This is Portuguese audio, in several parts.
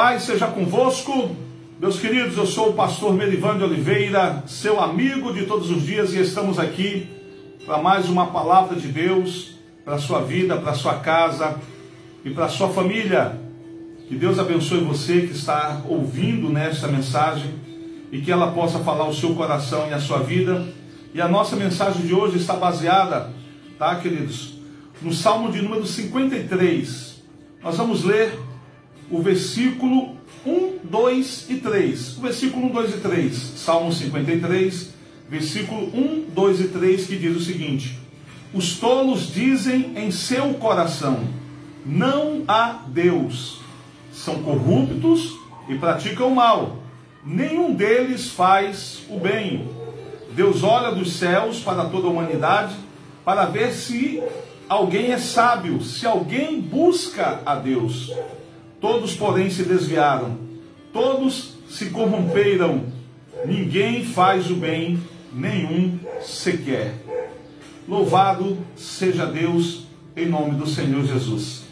Pai seja convosco. Meus queridos, eu sou o pastor Merivan de Oliveira, seu amigo de todos os dias, e estamos aqui para mais uma palavra de Deus para a sua vida, para a sua casa e para a sua família. Que Deus abençoe você que está ouvindo nesta mensagem e que ela possa falar o seu coração e a sua vida. E a nossa mensagem de hoje está baseada, tá, queridos, no Salmo de número 53. Nós vamos ler o versículo 1, 2 e 3. O versículo 1, 2 e 3, Salmo 53, versículo 1, 2 e 3, que diz o seguinte: Os tolos dizem em seu coração: Não há Deus. São corruptos e praticam mal. Nenhum deles faz o bem. Deus olha dos céus para toda a humanidade para ver se alguém é sábio, se alguém busca a Deus. Todos, porém, se desviaram, todos se corromperam, ninguém faz o bem, nenhum sequer. Louvado seja Deus em nome do Senhor Jesus.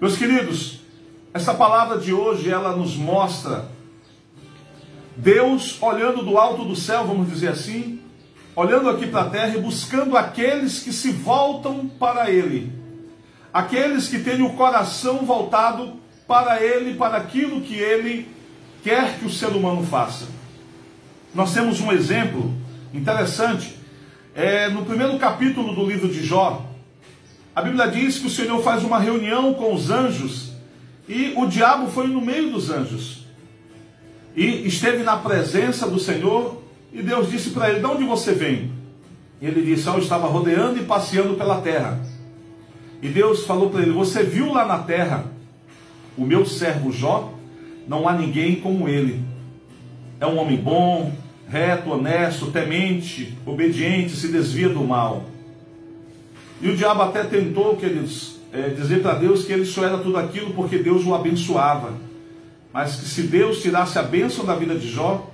Meus queridos, essa palavra de hoje ela nos mostra Deus olhando do alto do céu, vamos dizer assim, olhando aqui para a terra e buscando aqueles que se voltam para Ele, aqueles que têm o coração voltado para ele, para aquilo que ele quer que o ser humano faça. Nós temos um exemplo interessante é, no primeiro capítulo do livro de Jó. A Bíblia diz que o Senhor faz uma reunião com os anjos e o diabo foi no meio dos anjos e esteve na presença do Senhor e Deus disse para ele: De onde você vem? E ele disse: Eu estava rodeando e passeando pela terra. E Deus falou para ele: Você viu lá na terra o meu servo Jó, não há ninguém como ele. É um homem bom, reto, honesto, temente, obediente, se desvia do mal. E o diabo até tentou, queridos, é, dizer para Deus que ele só era tudo aquilo porque Deus o abençoava. Mas que se Deus tirasse a bênção da vida de Jó,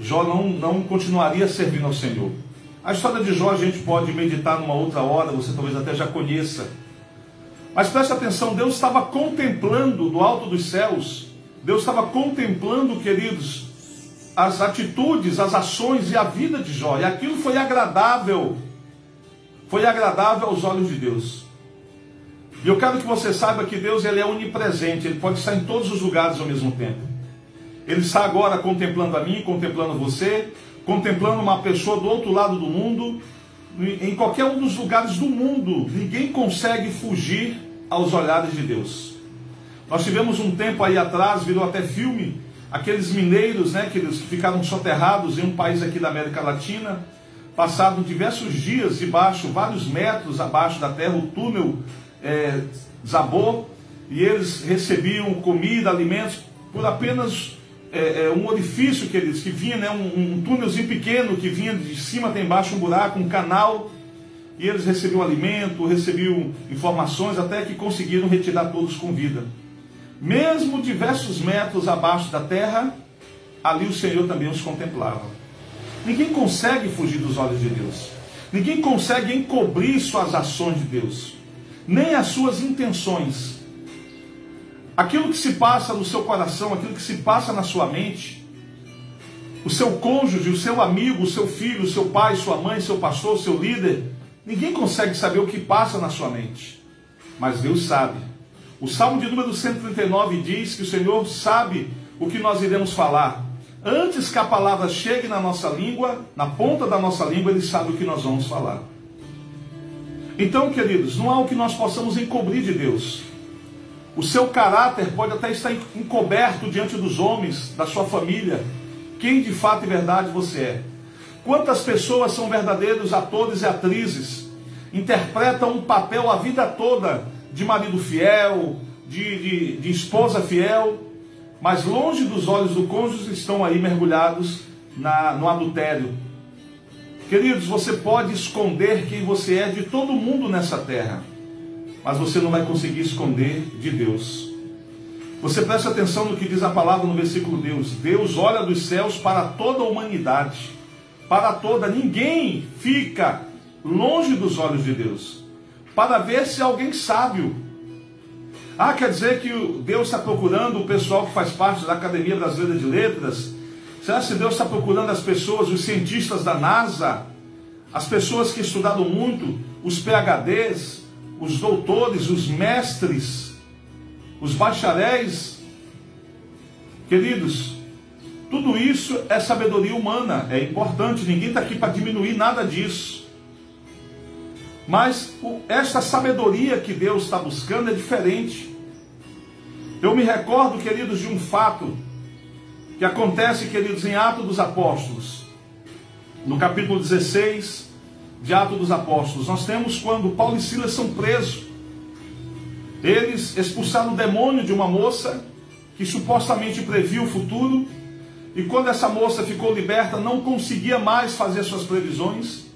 Jó não, não continuaria servindo ao Senhor. A história de Jó a gente pode meditar numa outra hora, você talvez até já conheça. Mas preste atenção, Deus estava contemplando do alto dos céus, Deus estava contemplando, queridos, as atitudes, as ações e a vida de Jó. E aquilo foi agradável, foi agradável aos olhos de Deus. E eu quero que você saiba que Deus ele é onipresente, ele pode estar em todos os lugares ao mesmo tempo. Ele está agora contemplando a mim, contemplando você, contemplando uma pessoa do outro lado do mundo, em qualquer um dos lugares do mundo, ninguém consegue fugir aos olhares de Deus. Nós tivemos um tempo aí atrás, virou até filme, aqueles mineiros, né, que eles ficaram soterrados em um país aqui da América Latina, passaram diversos dias debaixo, vários metros abaixo da terra, o túnel é, desabou e eles recebiam comida, alimentos por apenas é, é, um orifício que eles que vinha, né, um, um túnelzinho pequeno que vinha de cima até embaixo um buraco, um canal, e eles recebiam alimento, recebiam informações até que conseguiram retirar todos com vida. Mesmo diversos metros abaixo da terra, ali o Senhor também os contemplava. Ninguém consegue fugir dos olhos de Deus. Ninguém consegue encobrir suas ações de Deus, nem as suas intenções. Aquilo que se passa no seu coração, aquilo que se passa na sua mente, o seu cônjuge, o seu amigo, o seu filho, o seu pai, sua mãe, seu pastor, o seu líder, ninguém consegue saber o que passa na sua mente, mas Deus sabe. O Salmo de número 139 diz que o Senhor sabe o que nós iremos falar. Antes que a palavra chegue na nossa língua, na ponta da nossa língua, Ele sabe o que nós vamos falar. Então, queridos, não há o que nós possamos encobrir de Deus. O seu caráter pode até estar encoberto diante dos homens, da sua família. Quem de fato e verdade você é? Quantas pessoas são verdadeiros atores e atrizes, interpretam um papel a vida toda de marido fiel, de, de, de esposa fiel, mas longe dos olhos do cônjuge estão aí mergulhados na, no adultério. Queridos, você pode esconder quem você é de todo mundo nessa terra mas você não vai conseguir esconder de Deus. Você presta atenção no que diz a palavra no versículo Deus. Deus olha dos céus para toda a humanidade, para toda, ninguém fica longe dos olhos de Deus, para ver se alguém sábio. Ah, quer dizer que Deus está procurando o pessoal que faz parte da Academia Brasileira de Letras? Será que Deus está procurando as pessoas, os cientistas da NASA, as pessoas que estudaram muito, os PHDs, os doutores, os mestres, os bacharéis? Queridos, tudo isso é sabedoria humana, é importante, ninguém está aqui para diminuir nada disso. Mas essa sabedoria que Deus está buscando é diferente. Eu me recordo, queridos, de um fato que acontece, queridos, em Atos dos Apóstolos. No capítulo 16 de Atos dos Apóstolos, nós temos quando Paulo e Silas são presos. Eles expulsaram o demônio de uma moça que supostamente previu o futuro, e quando essa moça ficou liberta, não conseguia mais fazer suas previsões.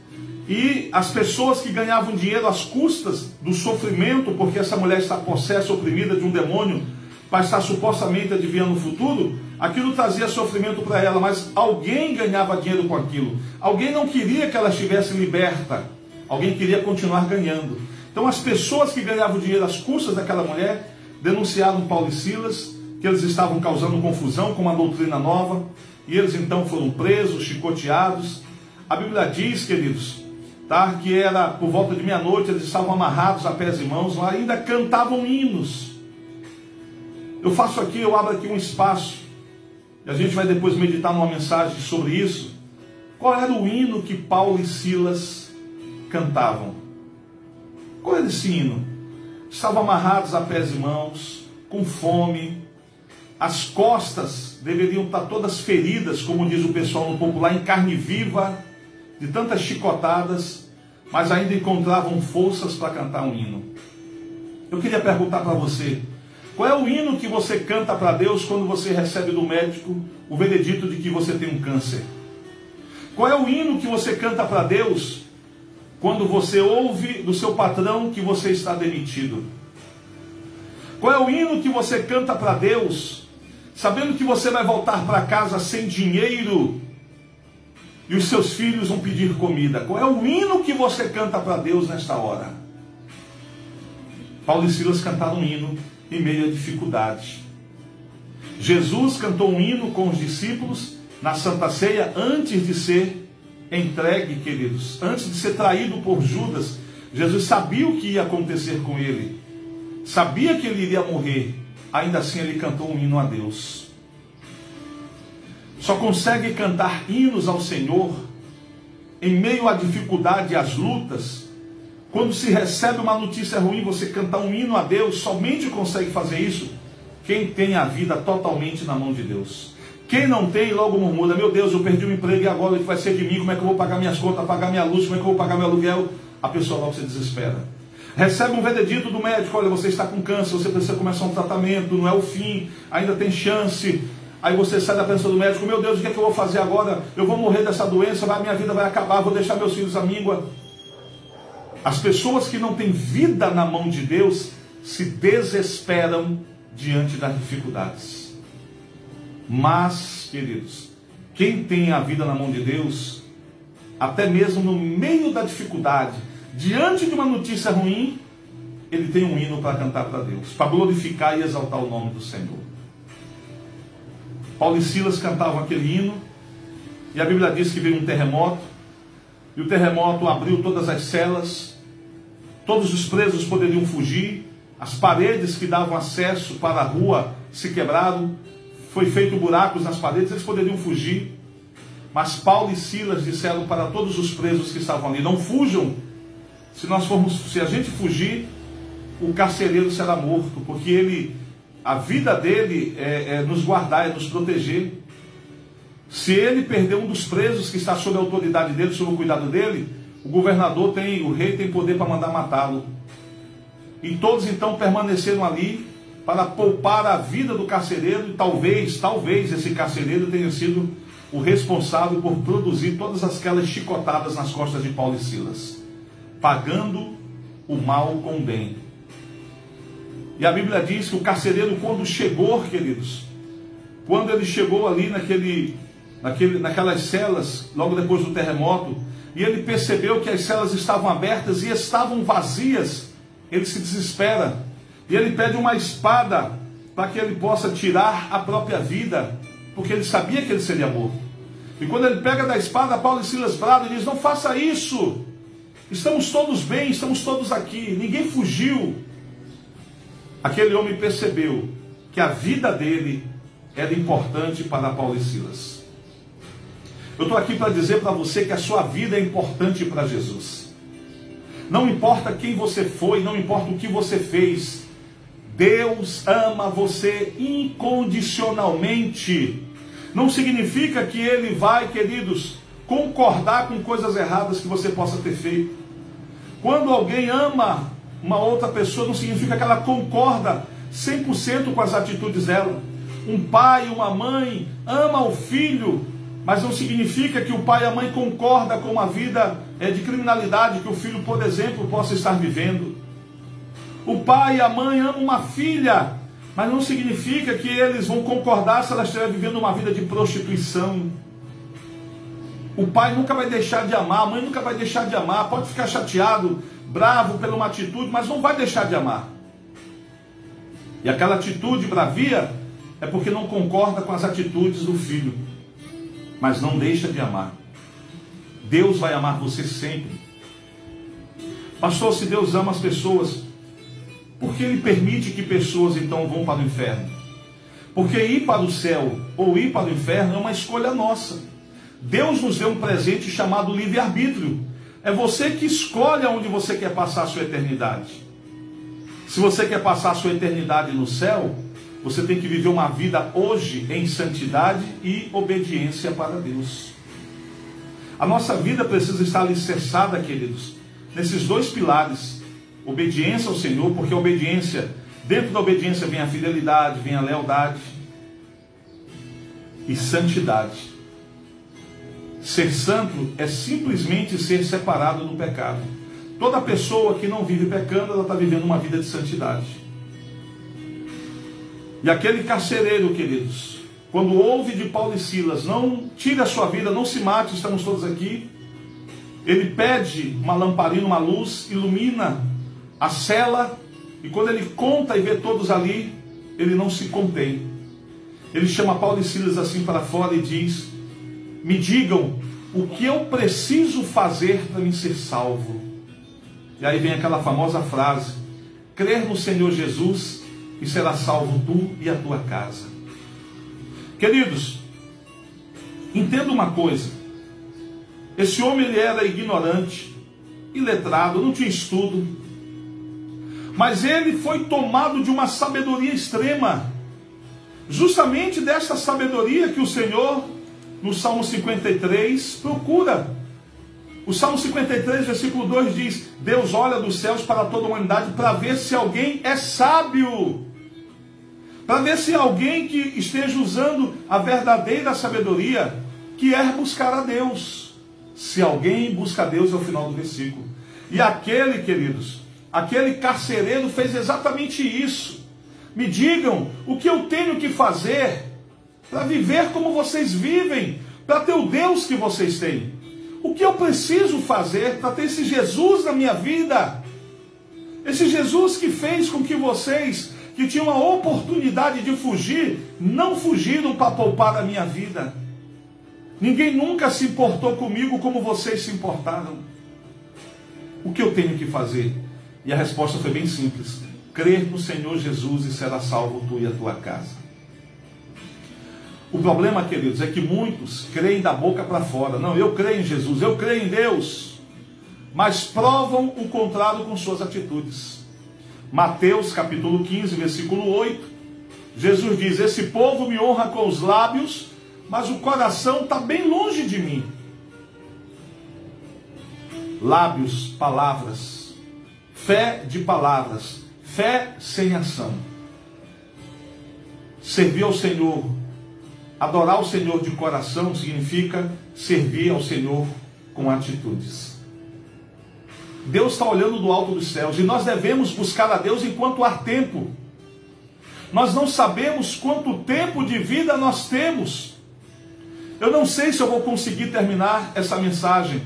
E as pessoas que ganhavam dinheiro às custas do sofrimento, porque essa mulher está possessa, oprimida de um demônio, para estar supostamente adivinhando o futuro, aquilo trazia sofrimento para ela, mas alguém ganhava dinheiro com aquilo. Alguém não queria que ela estivesse liberta, alguém queria continuar ganhando. Então as pessoas que ganhavam dinheiro às custas daquela mulher denunciaram Paulo e Silas, que eles estavam causando confusão com uma doutrina nova, e eles então foram presos, chicoteados. A Bíblia diz, queridos, tá? que era por volta de meia-noite, eles estavam amarrados a pés e mãos, ainda cantavam hinos. Eu faço aqui, eu abro aqui um espaço, e a gente vai depois meditar numa mensagem sobre isso. Qual era o hino que Paulo e Silas cantavam? Qual era esse hino? Estavam amarrados a pés e mãos, com fome, as costas deveriam estar todas feridas, como diz o pessoal no popular, em carne viva, de tantas chicotadas, mas ainda encontravam forças para cantar um hino. Eu queria perguntar para você: qual é o hino que você canta para Deus quando você recebe do médico o veredito de que você tem um câncer? Qual é o hino que você canta para Deus quando você ouve do seu patrão que você está demitido? Qual é o hino que você canta para Deus, sabendo que você vai voltar para casa sem dinheiro e os seus filhos vão pedir comida. Qual é o hino que você canta para Deus nesta hora? Paulo e Silas cantaram um hino em meio à dificuldade. Jesus cantou um hino com os discípulos na Santa Ceia antes de ser entregue, queridos, antes de ser traído por Judas. Jesus sabia o que ia acontecer com ele, sabia que ele iria morrer, ainda assim ele cantou um hino a Deus só consegue cantar hinos ao Senhor em meio à dificuldade e às lutas. Quando se recebe uma notícia ruim, você cantar um hino a Deus, somente consegue fazer isso quem tem a vida totalmente na mão de Deus. Quem não tem, logo murmura: Meu Deus, eu perdi o emprego e agora o que vai ser de mim? Como é que eu vou pagar minhas contas, pagar minha luz? Como é que eu vou pagar meu aluguel? A pessoa logo se desespera. Recebe um veredito do médico: Olha, você está com câncer, você precisa começar um tratamento, não é o fim, ainda tem chance. Aí você sai da presença do médico, meu Deus, o que é que eu vou fazer agora? Eu vou morrer dessa doença, minha vida vai acabar, vou deixar meus filhos à míngua. As pessoas que não têm vida na mão de Deus se desesperam diante das dificuldades. Mas, queridos, quem tem a vida na mão de Deus, até mesmo no meio da dificuldade, diante de uma notícia ruim, ele tem um hino para cantar para Deus, para glorificar e exaltar o nome do Senhor. Paulo e Silas cantavam aquele hino, e a Bíblia diz que veio um terremoto, e o terremoto abriu todas as celas, todos os presos poderiam fugir, as paredes que davam acesso para a rua se quebraram, foi feito buracos nas paredes, eles poderiam fugir. Mas Paulo e Silas disseram para todos os presos que estavam ali: não fujam. Se nós formos, se a gente fugir, o carcereiro será morto, porque ele a vida dele é, é nos guardar, é nos proteger. Se ele perder um dos presos que está sob a autoridade dele, sob o cuidado dele, o governador tem, o rei tem poder para mandar matá-lo. E todos então permaneceram ali para poupar a vida do carcereiro e talvez, talvez esse carcereiro tenha sido o responsável por produzir todas aquelas chicotadas nas costas de Paulo e Silas, pagando o mal com o bem. E a Bíblia diz que o carcereiro, quando chegou, queridos, quando ele chegou ali naquele, naquele, naquelas celas, logo depois do terremoto, e ele percebeu que as celas estavam abertas e estavam vazias, ele se desespera. E ele pede uma espada para que ele possa tirar a própria vida, porque ele sabia que ele seria morto. E quando ele pega da espada, Paulo e Silas bradam e diz: Não faça isso. Estamos todos bem, estamos todos aqui, ninguém fugiu. Aquele homem percebeu que a vida dele era importante para Paulo e Silas. Eu estou aqui para dizer para você que a sua vida é importante para Jesus. Não importa quem você foi, não importa o que você fez, Deus ama você incondicionalmente. Não significa que Ele vai, queridos, concordar com coisas erradas que você possa ter feito. Quando alguém ama uma outra pessoa, não significa que ela concorda 100% com as atitudes dela. Um pai, uma mãe ama o filho, mas não significa que o pai e a mãe concordam com uma vida é, de criminalidade que o filho, por exemplo, possa estar vivendo. O pai e a mãe amam uma filha, mas não significa que eles vão concordar se ela estiver vivendo uma vida de prostituição. O pai nunca vai deixar de amar, a mãe nunca vai deixar de amar, pode ficar chateado, bravo pela uma atitude, mas não vai deixar de amar. E aquela atitude bravia é porque não concorda com as atitudes do filho, mas não deixa de amar. Deus vai amar você sempre. Pastor, se Deus ama as pessoas, por que ele permite que pessoas então vão para o inferno? Porque ir para o céu ou ir para o inferno é uma escolha nossa. Deus nos deu um presente chamado livre-arbítrio. É você que escolhe aonde você quer passar a sua eternidade. Se você quer passar a sua eternidade no céu, você tem que viver uma vida hoje em santidade e obediência para Deus. A nossa vida precisa estar alicerçada, queridos, nesses dois pilares Obediência ao Senhor, porque a obediência, dentro da obediência vem a fidelidade, vem a lealdade e santidade. Ser santo é simplesmente ser separado do pecado. Toda pessoa que não vive pecando, ela está vivendo uma vida de santidade. E aquele carcereiro, queridos, quando ouve de Paulo e Silas, não tire a sua vida, não se mate, estamos todos aqui. Ele pede uma lamparina, uma luz, ilumina a cela, e quando ele conta e vê todos ali, ele não se contém. Ele chama Paulo e Silas assim para fora e diz: Me digam o que eu preciso fazer para me ser salvo. E aí vem aquela famosa frase: Crer no Senhor Jesus e será salvo tu e a tua casa. Queridos, entenda uma coisa: esse homem ele era ignorante, iletrado, não tinha estudo, mas ele foi tomado de uma sabedoria extrema. Justamente dessa sabedoria que o Senhor, no Salmo 53, procura. O Salmo 53, versículo 2 diz: Deus olha dos céus para toda a humanidade para ver se alguém é sábio. Para ver se alguém que esteja usando a verdadeira sabedoria quer buscar a Deus. Se alguém busca a Deus, é o final do versículo. E aquele, queridos, Aquele carcereiro fez exatamente isso. Me digam o que eu tenho que fazer para viver como vocês vivem, para ter o Deus que vocês têm. O que eu preciso fazer para ter esse Jesus na minha vida? Esse Jesus que fez com que vocês, que tinham a oportunidade de fugir, não fugiram para poupar a minha vida. Ninguém nunca se importou comigo como vocês se importaram. O que eu tenho que fazer? E a resposta foi bem simples: crer no Senhor Jesus e será salvo tu e a tua casa. O problema, queridos, é que muitos creem da boca para fora. Não, eu creio em Jesus, eu creio em Deus. Mas provam o contrário com suas atitudes. Mateus capítulo 15, versículo 8. Jesus diz: Esse povo me honra com os lábios, mas o coração está bem longe de mim. Lábios, palavras, Fé de palavras, fé sem ação. Servir ao Senhor, adorar o Senhor de coração significa servir ao Senhor com atitudes. Deus está olhando do alto dos céus e nós devemos buscar a Deus enquanto há tempo. Nós não sabemos quanto tempo de vida nós temos. Eu não sei se eu vou conseguir terminar essa mensagem.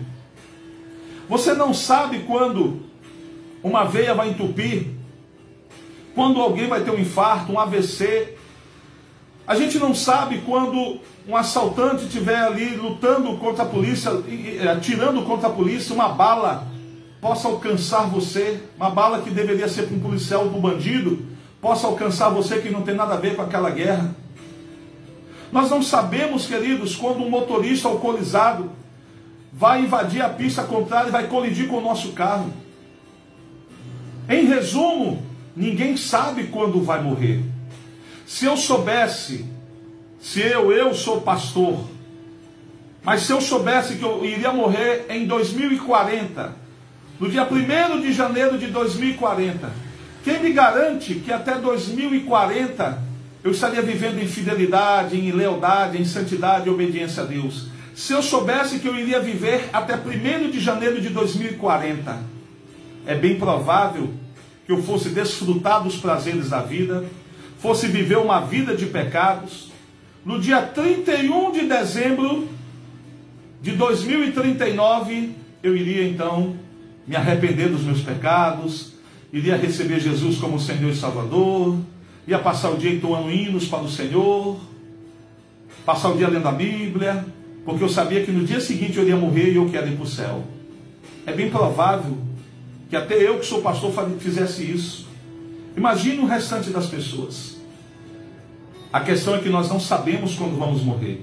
Você não sabe quando uma veia vai entupir. quando alguém vai ter um infarto, um AVC. A gente não sabe quando um assaltante estiver ali lutando contra a polícia, atirando contra a polícia, uma bala possa alcançar você, uma bala que deveria ser para um policial, para um bandido, possa alcançar você que não tem nada a ver com aquela guerra. Nós não sabemos, queridos, quando um motorista alcoolizado vai invadir a pista contrária e vai colidir com o nosso carro. Em resumo, ninguém sabe quando vai morrer. Se eu soubesse, se eu, eu sou pastor, mas se eu soubesse que eu iria morrer em 2040, no dia 1 de janeiro de 2040, quem me garante que até 2040 eu estaria vivendo em fidelidade, em lealdade, em santidade e obediência a Deus? Se eu soubesse que eu iria viver até 1 de janeiro de 2040, é bem provável que eu fosse desfrutar dos prazeres da vida, fosse viver uma vida de pecados. No dia 31 de dezembro de 2039, eu iria então me arrepender dos meus pecados, iria receber Jesus como Senhor e Salvador, ia passar o dia entoando hinos para o Senhor, passar o dia lendo a Bíblia, porque eu sabia que no dia seguinte eu iria morrer e eu quero ir para o céu. É bem provável que até eu que sou pastor fizesse isso. Imagine o restante das pessoas. A questão é que nós não sabemos quando vamos morrer.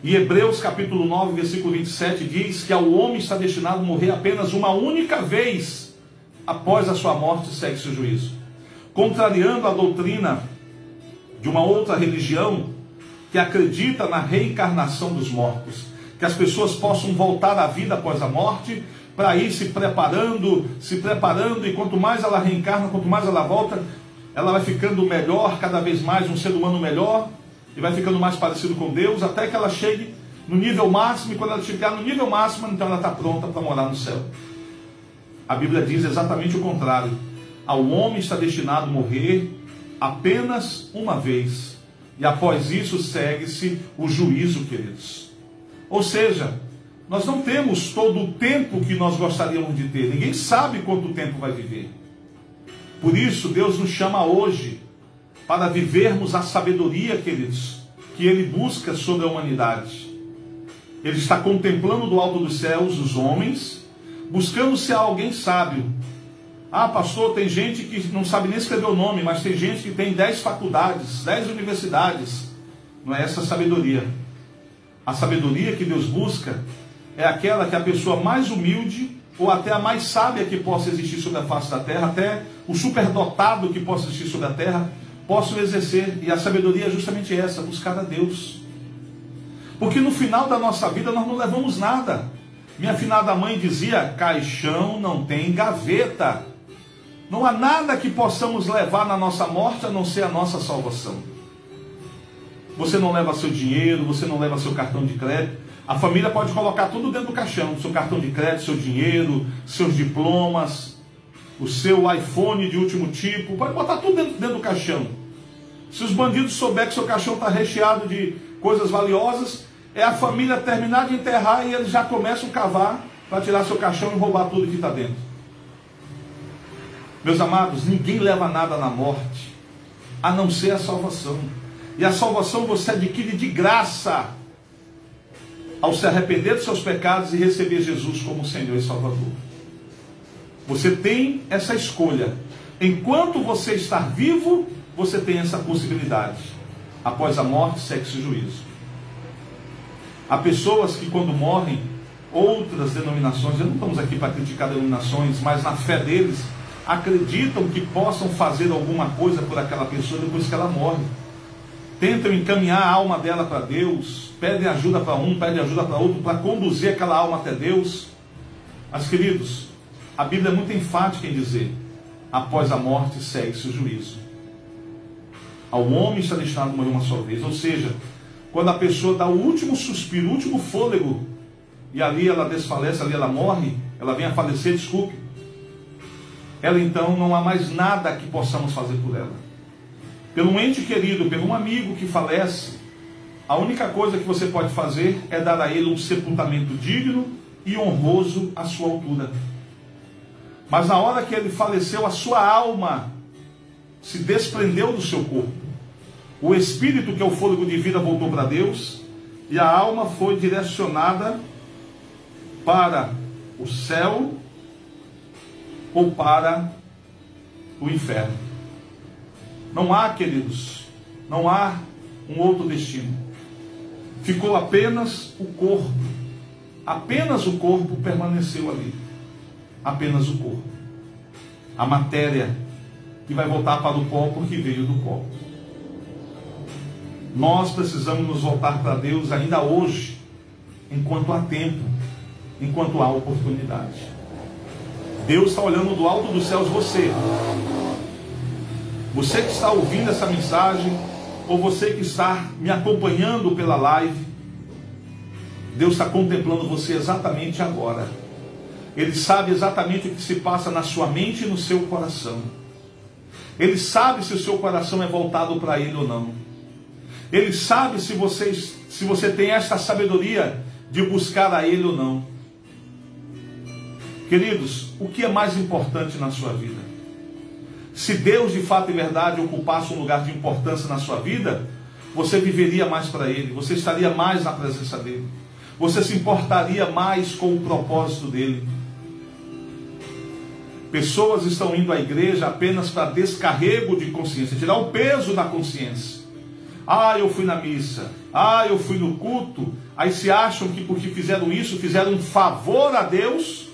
E Hebreus capítulo 9, versículo 27 diz que ao homem está destinado a morrer apenas uma única vez após a sua morte segue-se o juízo. Contrariando a doutrina de uma outra religião que acredita na reencarnação dos mortos, que as pessoas possam voltar à vida após a morte para ir se preparando, se preparando, e quanto mais ela reencarna, quanto mais ela volta, ela vai ficando melhor, cada vez mais um ser humano melhor, e vai ficando mais parecido com Deus, até que ela chegue no nível máximo, e quando ela chegar no nível máximo, então ela está pronta para morar no céu. A Bíblia diz exatamente o contrário. Ao homem está destinado a morrer apenas uma vez, e após isso segue-se o juízo, queridos. Ou seja, nós não temos todo o tempo que nós gostaríamos de ter. Ninguém sabe quanto tempo vai viver. Por isso, Deus nos chama hoje para vivermos a sabedoria, queridos, que Ele busca sobre a humanidade. Ele está contemplando do alto dos céus os homens, buscando se há alguém sábio. Ah, pastor, tem gente que não sabe nem escrever o nome, mas tem gente que tem dez faculdades, dez universidades. Não é essa a sabedoria. A sabedoria que Deus busca é aquela que a pessoa mais humilde ou até a mais sábia que possa existir sobre a face da terra, até o superdotado que possa existir sobre a terra, possam exercer. E a sabedoria é justamente essa, buscar a Deus. Porque no final da nossa vida nós não levamos nada. Minha finada mãe dizia: caixão não tem gaveta. Não há nada que possamos levar na nossa morte a não ser a nossa salvação. Você não leva seu dinheiro, você não leva seu cartão de crédito, a família pode colocar tudo dentro do caixão: seu cartão de crédito, seu dinheiro, seus diplomas, o seu iPhone de último tipo. Pode botar tudo dentro, dentro do caixão. Se os bandidos souberem que seu caixão está recheado de coisas valiosas, é a família terminar de enterrar e eles já começam a cavar para tirar seu caixão e roubar tudo que está dentro. Meus amados, ninguém leva nada na morte, a não ser a salvação. E a salvação você adquire de graça ao se arrepender dos seus pecados e receber Jesus como Senhor e Salvador. Você tem essa escolha. Enquanto você está vivo, você tem essa possibilidade. Após a morte, sexo e juízo. Há pessoas que, quando morrem, outras denominações, não estamos aqui para criticar denominações, mas na fé deles, acreditam que possam fazer alguma coisa por aquela pessoa depois que ela morre tentam encaminhar a alma dela para Deus, pedem ajuda para um, pedem ajuda para outro, para conduzir aquela alma até Deus. Mas, queridos, a Bíblia é muito enfática em dizer: após a morte segue-se o juízo. Ao homem está destinado a morrer uma só vez. Ou seja, quando a pessoa dá o último suspiro, o último fôlego, e ali ela desfalece, ali ela morre, ela vem a falecer, desculpe. Ela então não há mais nada que possamos fazer por ela pelo um ente querido, pelo um amigo que falece, a única coisa que você pode fazer é dar a ele um sepultamento digno e honroso à sua altura. Mas na hora que ele faleceu, a sua alma se desprendeu do seu corpo. O espírito, que é o fôlego de vida, voltou para Deus e a alma foi direcionada para o céu ou para o inferno. Não há, queridos, não há um outro destino. Ficou apenas o corpo. Apenas o corpo permaneceu ali. Apenas o corpo. A matéria que vai voltar para o pó porque veio do pó. Nós precisamos nos voltar para Deus ainda hoje, enquanto há tempo, enquanto há oportunidade. Deus está olhando do alto dos céus você. Você que está ouvindo essa mensagem, ou você que está me acompanhando pela live, Deus está contemplando você exatamente agora. Ele sabe exatamente o que se passa na sua mente e no seu coração. Ele sabe se o seu coração é voltado para Ele ou não. Ele sabe se você, se você tem essa sabedoria de buscar a Ele ou não. Queridos, o que é mais importante na sua vida? Se Deus de fato e verdade ocupasse um lugar de importância na sua vida, você viveria mais para Ele, você estaria mais na presença dEle, você se importaria mais com o propósito dEle. Pessoas estão indo à igreja apenas para descarrego de consciência, tirar o peso da consciência. Ah, eu fui na missa. Ah, eu fui no culto. Aí se acham que porque fizeram isso, fizeram um favor a Deus,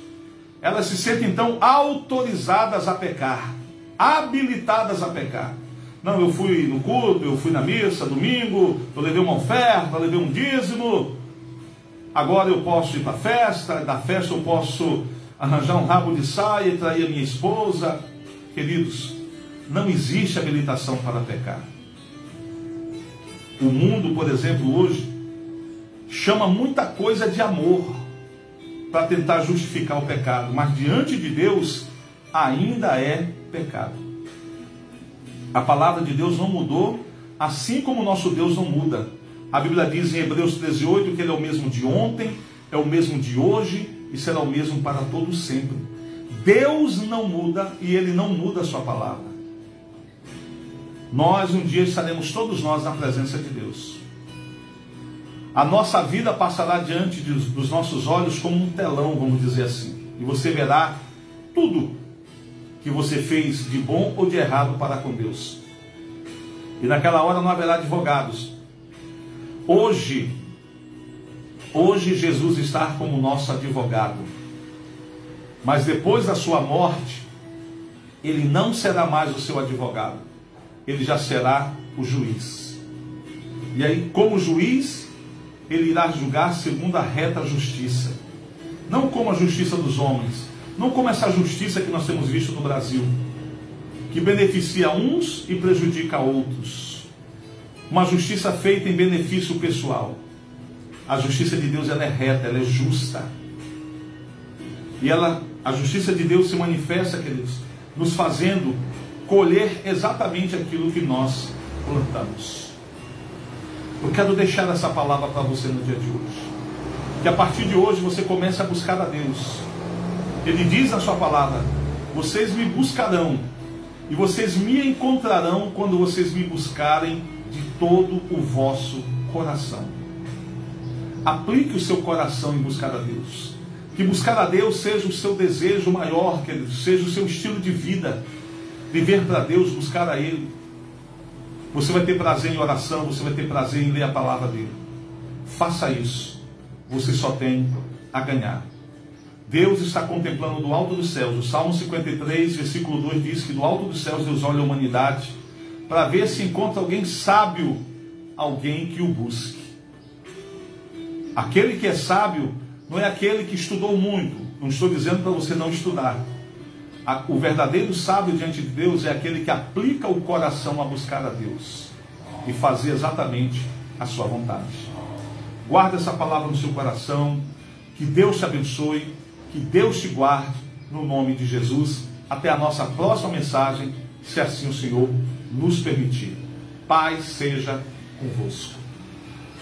elas se sentem então autorizadas a pecar habilitadas a pecar. Não, eu fui no culto, eu fui na missa domingo, eu levei uma oferta, levei um dízimo. Agora eu posso ir para a festa, da festa eu posso arranjar um rabo de saia e trair a minha esposa. Queridos, não existe habilitação para pecar. O mundo, por exemplo, hoje, chama muita coisa de amor para tentar justificar o pecado, mas diante de Deus ainda é pecado. A palavra de Deus não mudou, assim como o nosso Deus não muda. A Bíblia diz em Hebreus 13:8 que ele é o mesmo de ontem, é o mesmo de hoje e será o mesmo para todo sempre. Deus não muda e ele não muda a sua palavra. Nós um dia estaremos todos nós na presença de Deus. A nossa vida passará diante dos nossos olhos como um telão, vamos dizer assim. E você verá tudo que você fez de bom ou de errado para com Deus. E naquela hora não haverá advogados. Hoje, hoje Jesus está como nosso advogado. Mas depois da sua morte, ele não será mais o seu advogado. Ele já será o juiz. E aí, como juiz, ele irá julgar segundo a reta justiça. Não como a justiça dos homens, não como essa justiça que nós temos visto no Brasil, que beneficia uns e prejudica outros. Uma justiça feita em benefício pessoal. A justiça de Deus ela é reta, ela é justa. E ela, a justiça de Deus se manifesta, queridos, nos fazendo colher exatamente aquilo que nós plantamos. Eu quero deixar essa palavra para você no dia de hoje. Que a partir de hoje você comece a buscar a Deus ele diz na sua palavra: Vocês me buscarão, e vocês me encontrarão quando vocês me buscarem de todo o vosso coração. Aplique o seu coração em buscar a Deus. Que buscar a Deus seja o seu desejo maior, querido, seja o seu estilo de vida. Viver para Deus, buscar a Ele. Você vai ter prazer em oração, você vai ter prazer em ler a palavra dele. Faça isso. Você só tem a ganhar. Deus está contemplando do alto dos céus. O Salmo 53, versículo 2 diz que do alto dos céus Deus olha a humanidade para ver se encontra alguém sábio, alguém que o busque. Aquele que é sábio não é aquele que estudou muito. Não estou dizendo para você não estudar. O verdadeiro sábio diante de Deus é aquele que aplica o coração a buscar a Deus e fazer exatamente a sua vontade. Guarda essa palavra no seu coração. Que Deus te abençoe. Que Deus te guarde no nome de Jesus. Até a nossa próxima mensagem, se assim o Senhor nos permitir. Paz seja convosco.